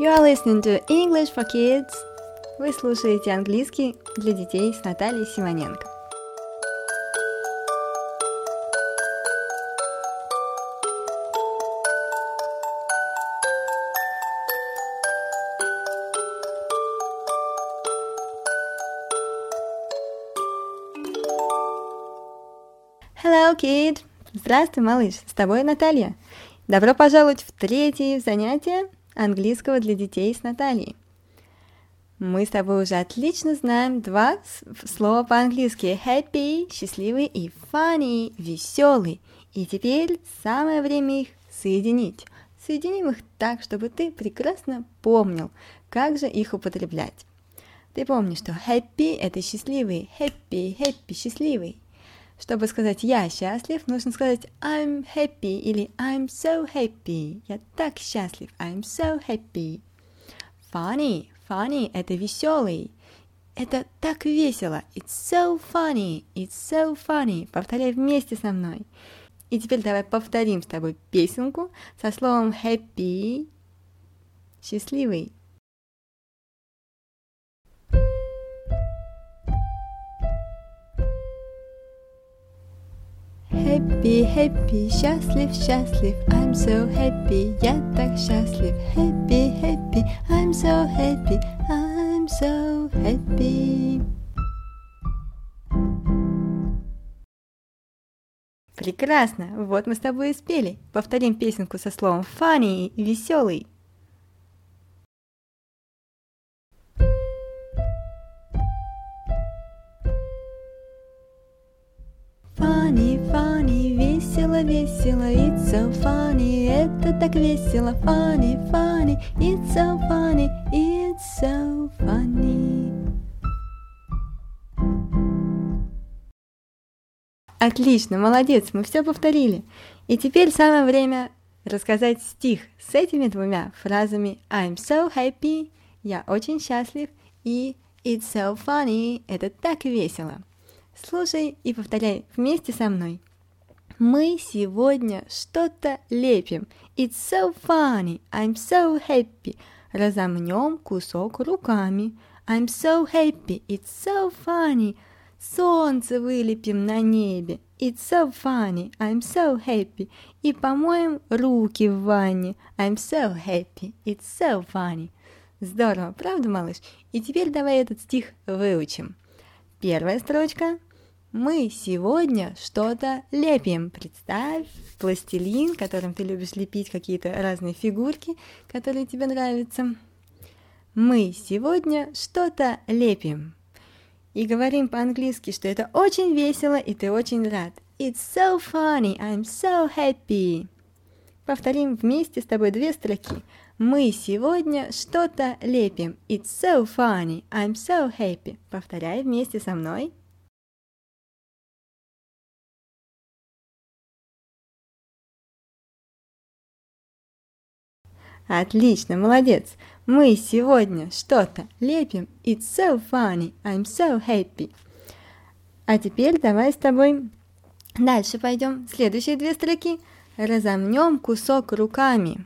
You are listening to English for Kids. Вы слушаете английский для детей с Натальей Симоненко. Hello, kid! Здравствуй, малыш! С тобой Наталья. Добро пожаловать в третье занятие английского для детей с Натальей. Мы с тобой уже отлично знаем два слова по-английски happy, счастливый и funny, веселый. И теперь самое время их соединить. Соединим их так, чтобы ты прекрасно помнил, как же их употреблять. Ты помнишь, что happy – это счастливый, happy, happy, счастливый. Чтобы сказать «я счастлив», нужно сказать I'm happy или I'm so happy. Я так счастлив. I'm so happy. Funny. Funny – это веселый. Это так весело. It's so funny. It's so funny. Повторяй вместе со мной. И теперь давай повторим с тобой песенку со словом happy. Счастливый. Happy, happy, счастлив, счастлив, I'm so happy, я так счастлив. Happy, happy, I'm so happy, I'm so happy. Прекрасно, вот мы с тобой и спели. Повторим песенку со словом funny, веселый. Весело, весело, it's so funny, это так весело, funny, funny, it's so funny, it's so funny. Отлично, молодец, мы все повторили. И теперь самое время рассказать стих с этими двумя фразами I'm so happy, я очень счастлив, и It's so funny, это так весело. Слушай и повторяй вместе со мной. Мы сегодня что-то лепим. It's so funny. I'm so happy. Разомнем кусок руками. I'm so happy. It's so funny. Солнце вылепим на небе. It's so funny. I'm so happy. И помоем руки в ванне. I'm so happy. It's so funny. Здорово, правда, малыш? И теперь давай этот стих выучим. Первая строчка – мы сегодня что-то лепим. Представь пластилин, которым ты любишь лепить какие-то разные фигурки, которые тебе нравятся. Мы сегодня что-то лепим. И говорим по-английски, что это очень весело и ты очень рад. It's so funny, I'm so happy. Повторим вместе с тобой две строки. Мы сегодня что-то лепим. It's so funny, I'm so happy. Повторяй вместе со мной. Отлично, молодец. Мы сегодня что-то лепим. It's so funny. I'm so happy. А теперь давай с тобой дальше пойдем. Следующие две строки. Разомнем кусок руками.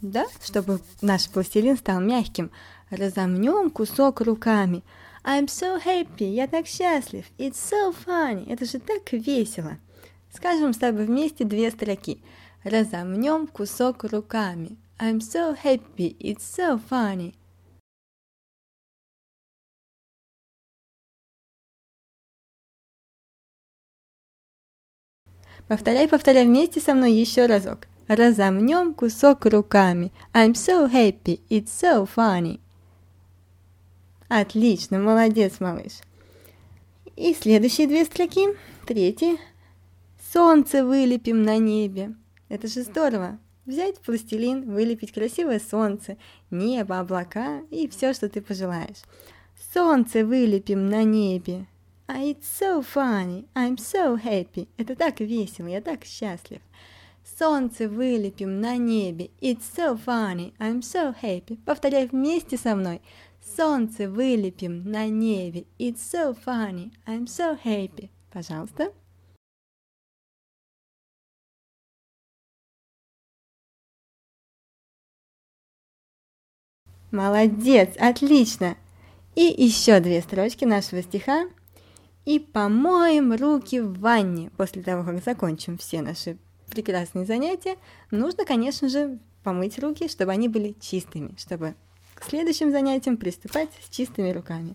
Да, чтобы наш пластилин стал мягким. Разомнем кусок руками. I'm so happy. Я так счастлив. It's so funny. Это же так весело. Скажем с тобой вместе две строки. Разомнем кусок руками. I'm so happy, it's so funny. Повторяй, повторяй вместе со мной еще разок. Разомнем кусок руками. I'm so happy, it's so funny. Отлично, молодец, малыш. И следующие две строки. Третья. Солнце вылепим на небе. Это же здорово. Взять пластилин, вылепить красивое солнце, небо, облака и все, что ты пожелаешь. Солнце вылепим на небе. А it's so funny, I'm so happy. Это так весело, я так счастлив. Солнце вылепим на небе. It's so funny, I'm so happy. Повторяй вместе со мной. Солнце вылепим на небе. It's so funny, I'm so happy. Пожалуйста. Молодец, отлично. И еще две строчки нашего стиха. И помоем руки в ванне. После того, как закончим все наши прекрасные занятия, нужно, конечно же, помыть руки, чтобы они были чистыми, чтобы к следующим занятиям приступать с чистыми руками.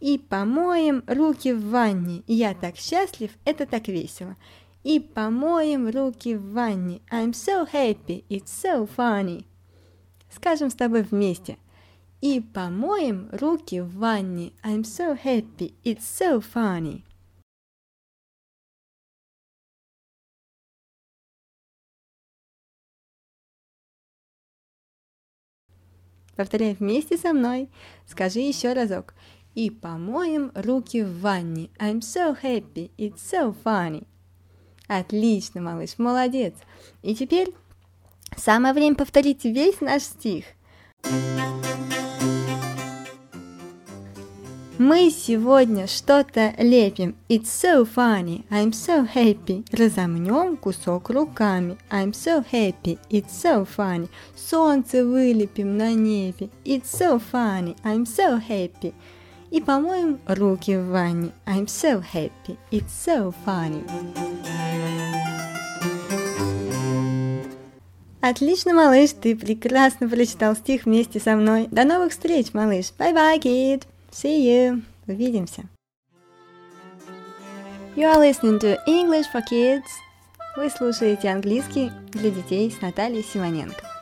И помоем руки в ванне. Я так счастлив, это так весело. И помоем руки в ванне. I'm so happy, it's so funny. Скажем с тобой вместе. И помоем руки в ванне. I'm so happy, it's so funny. Повторяй вместе со мной. Скажи еще разок. И помоем руки в ванне. I'm so happy, it's so funny. Отлично, малыш, молодец. И теперь самое время повторить весь наш стих. Мы сегодня что-то лепим. It's so funny. I'm so happy. Разомнем кусок руками. I'm so happy. It's so funny. Солнце вылепим на небе. It's so funny. I'm so happy. И помоем руки в ванне. I'm so happy. It's so funny. Отлично, малыш, ты прекрасно прочитал стих вместе со мной. До новых встреч, малыш. Bye-bye, kid. See you. Увидимся. You are listening to English for Kids. Вы слушаете английский для детей с Натальей Симоненко.